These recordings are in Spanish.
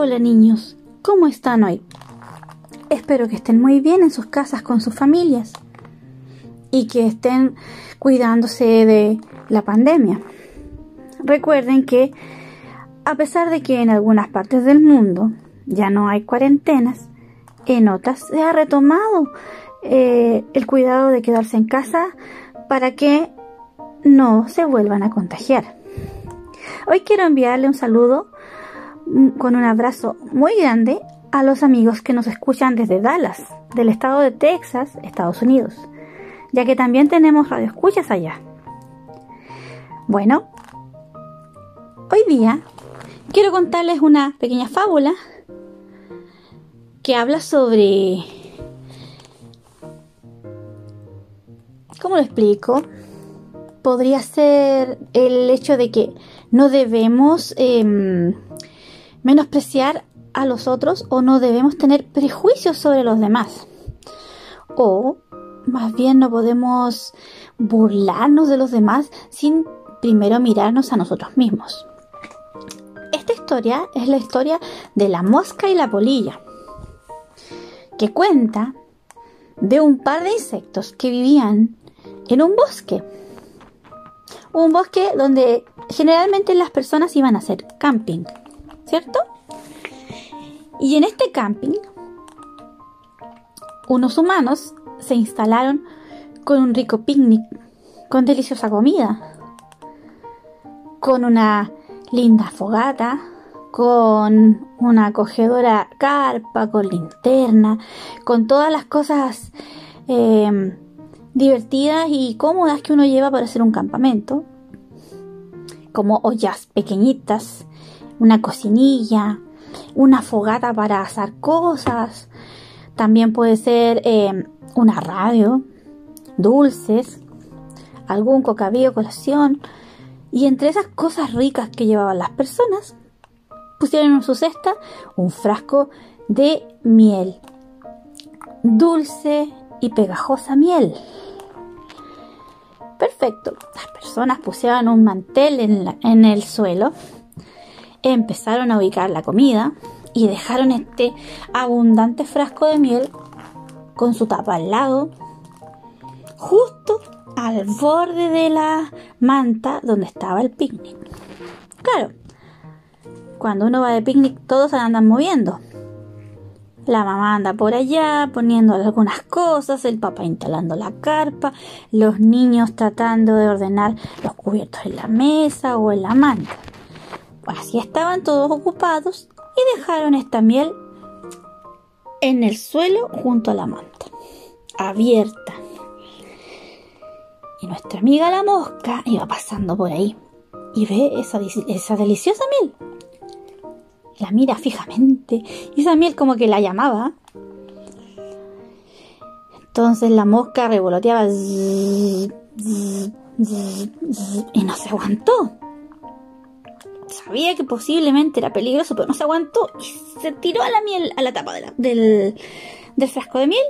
Hola niños, ¿cómo están hoy? Espero que estén muy bien en sus casas con sus familias y que estén cuidándose de la pandemia. Recuerden que a pesar de que en algunas partes del mundo ya no hay cuarentenas, en otras se ha retomado eh, el cuidado de quedarse en casa para que no se vuelvan a contagiar. Hoy quiero enviarle un saludo con un abrazo muy grande a los amigos que nos escuchan desde Dallas, del estado de Texas, Estados Unidos, ya que también tenemos radioescuchas allá. Bueno, hoy día quiero contarles una pequeña fábula que habla sobre... ¿Cómo lo explico? Podría ser el hecho de que no debemos em, menospreciar a los otros o no debemos tener prejuicios sobre los demás. O más bien no podemos burlarnos de los demás sin primero mirarnos a nosotros mismos. Esta historia es la historia de la mosca y la polilla, que cuenta de un par de insectos que vivían en un bosque. Un bosque donde generalmente las personas iban a hacer camping, ¿cierto? Y en este camping, unos humanos se instalaron con un rico picnic, con deliciosa comida, con una linda fogata, con una acogedora carpa, con linterna, con todas las cosas eh, divertidas y cómodas que uno lleva para hacer un campamento, como ollas pequeñitas, una cocinilla, una fogata para asar cosas, también puede ser eh, una radio, dulces, algún cocabillo colación, y entre esas cosas ricas que llevaban las personas, pusieron en su cesta un frasco de miel, dulce y pegajosa miel. Perfecto, las personas pusieron un mantel en el suelo, empezaron a ubicar la comida y dejaron este abundante frasco de miel con su tapa al lado, justo al borde de la manta donde estaba el picnic. Claro, cuando uno va de picnic todos andan moviendo. La mamá anda por allá poniendo algunas cosas, el papá instalando la carpa, los niños tratando de ordenar los cubiertos en la mesa o en la manta. Así estaban todos ocupados y dejaron esta miel en el suelo junto a la manta, abierta. Y nuestra amiga la mosca iba pasando por ahí y ve esa, esa deliciosa miel. La mira fijamente y esa miel como que la llamaba. Entonces la mosca revoloteaba y no se aguantó. Sabía que posiblemente era peligroso, pero no se aguantó y se tiró a la miel, a la tapa del, del frasco de miel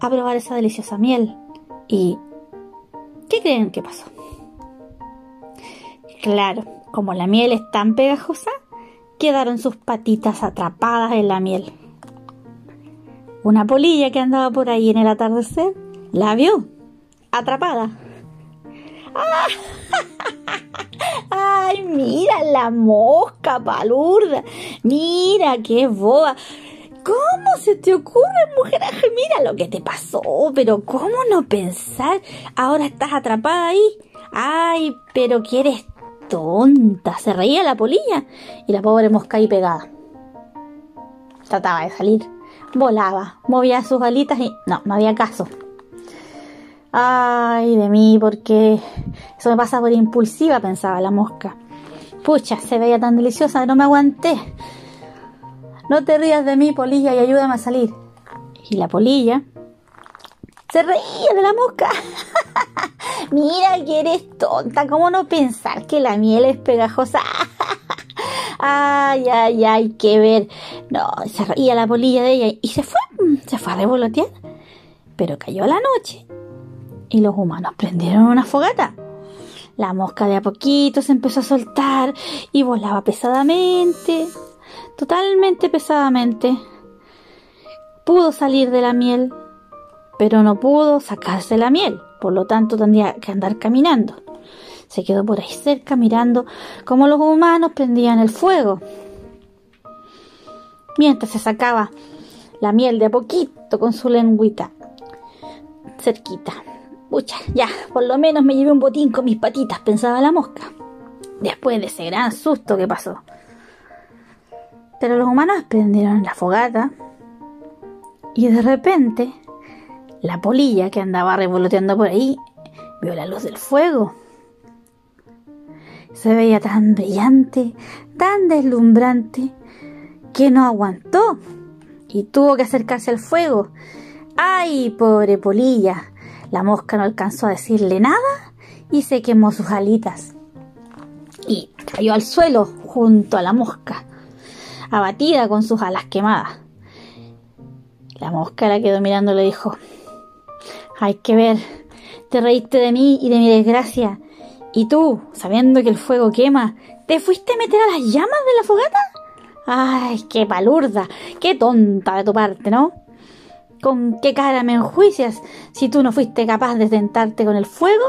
a probar esa deliciosa miel. Y ¿Qué creen que pasó? Claro, como la miel es tan pegajosa, quedaron sus patitas atrapadas en la miel. Una polilla que andaba por ahí en el atardecer la vio, atrapada. ¡Ah! ¡Ay, mira la mosca palurda! ¡Mira qué boba! ¿Cómo se te ocurre, mujer? Mira lo que te pasó, pero ¿cómo no pensar? Ahora estás atrapada ahí. Ay, pero que eres tonta. Se reía la polilla y la pobre mosca ahí pegada. Trataba de salir. Volaba, movía sus alitas y no, no había caso. Ay, de mí, porque eso me pasa por impulsiva, pensaba la mosca. Pucha, se veía tan deliciosa, no me aguanté. No te rías de mí, polilla, y ayúdame a salir. Y la polilla se reía de la mosca. Mira que eres tonta, ¿cómo no pensar que la miel es pegajosa? ay, ay, ay, que ver. No, se reía la polilla de ella y se fue, se fue a revolotear. Pero cayó la noche y los humanos prendieron una fogata. La mosca de a poquito se empezó a soltar y volaba pesadamente totalmente pesadamente. Pudo salir de la miel, pero no pudo sacarse la miel, por lo tanto tendría que andar caminando. Se quedó por ahí cerca mirando cómo los humanos prendían el fuego. Mientras se sacaba la miel de a poquito con su lengüita cerquita. Pucha, ya, por lo menos me llevé un botín con mis patitas, pensaba la mosca. Después de ese gran susto que pasó. Pero los humanos prendieron la fogata y de repente la polilla que andaba revoloteando por ahí vio la luz del fuego. Se veía tan brillante, tan deslumbrante, que no aguantó y tuvo que acercarse al fuego. ¡Ay, pobre polilla! La mosca no alcanzó a decirle nada y se quemó sus alitas. Y cayó al suelo junto a la mosca, abatida con sus alas quemadas. La mosca la quedó mirando y le dijo, hay que ver, te reíste de mí y de mi desgracia. Y tú, sabiendo que el fuego quema, ¿te fuiste a meter a las llamas de la fogata? Ay, qué palurda, qué tonta de tu parte, ¿no? ¿Con qué cara me enjuicias si tú no fuiste capaz de tentarte con el fuego?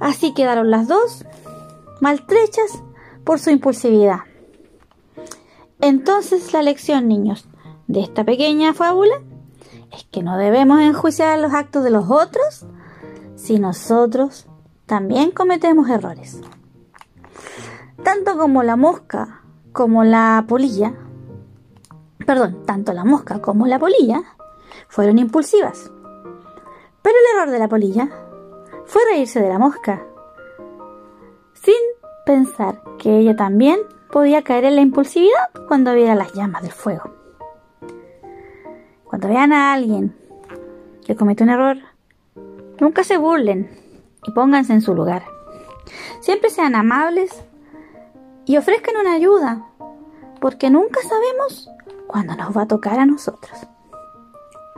Así quedaron las dos, maltrechas por su impulsividad. Entonces la lección, niños, de esta pequeña fábula es que no debemos enjuiciar los actos de los otros si nosotros también cometemos errores. Tanto como la mosca como la polilla, perdón, tanto la mosca como la polilla fueron impulsivas. Pero el error de la polilla fue reírse de la mosca, sin pensar que ella también podía caer en la impulsividad cuando viera las llamas del fuego. Cuando vean a alguien que comete un error, nunca se burlen y pónganse en su lugar. Siempre sean amables y ofrezcan una ayuda, porque nunca sabemos cuándo nos va a tocar a nosotros.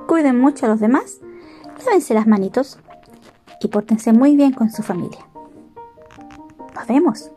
Cuiden mucho a los demás, lávense las manitos y pórtense muy bien con su familia. Nos vemos.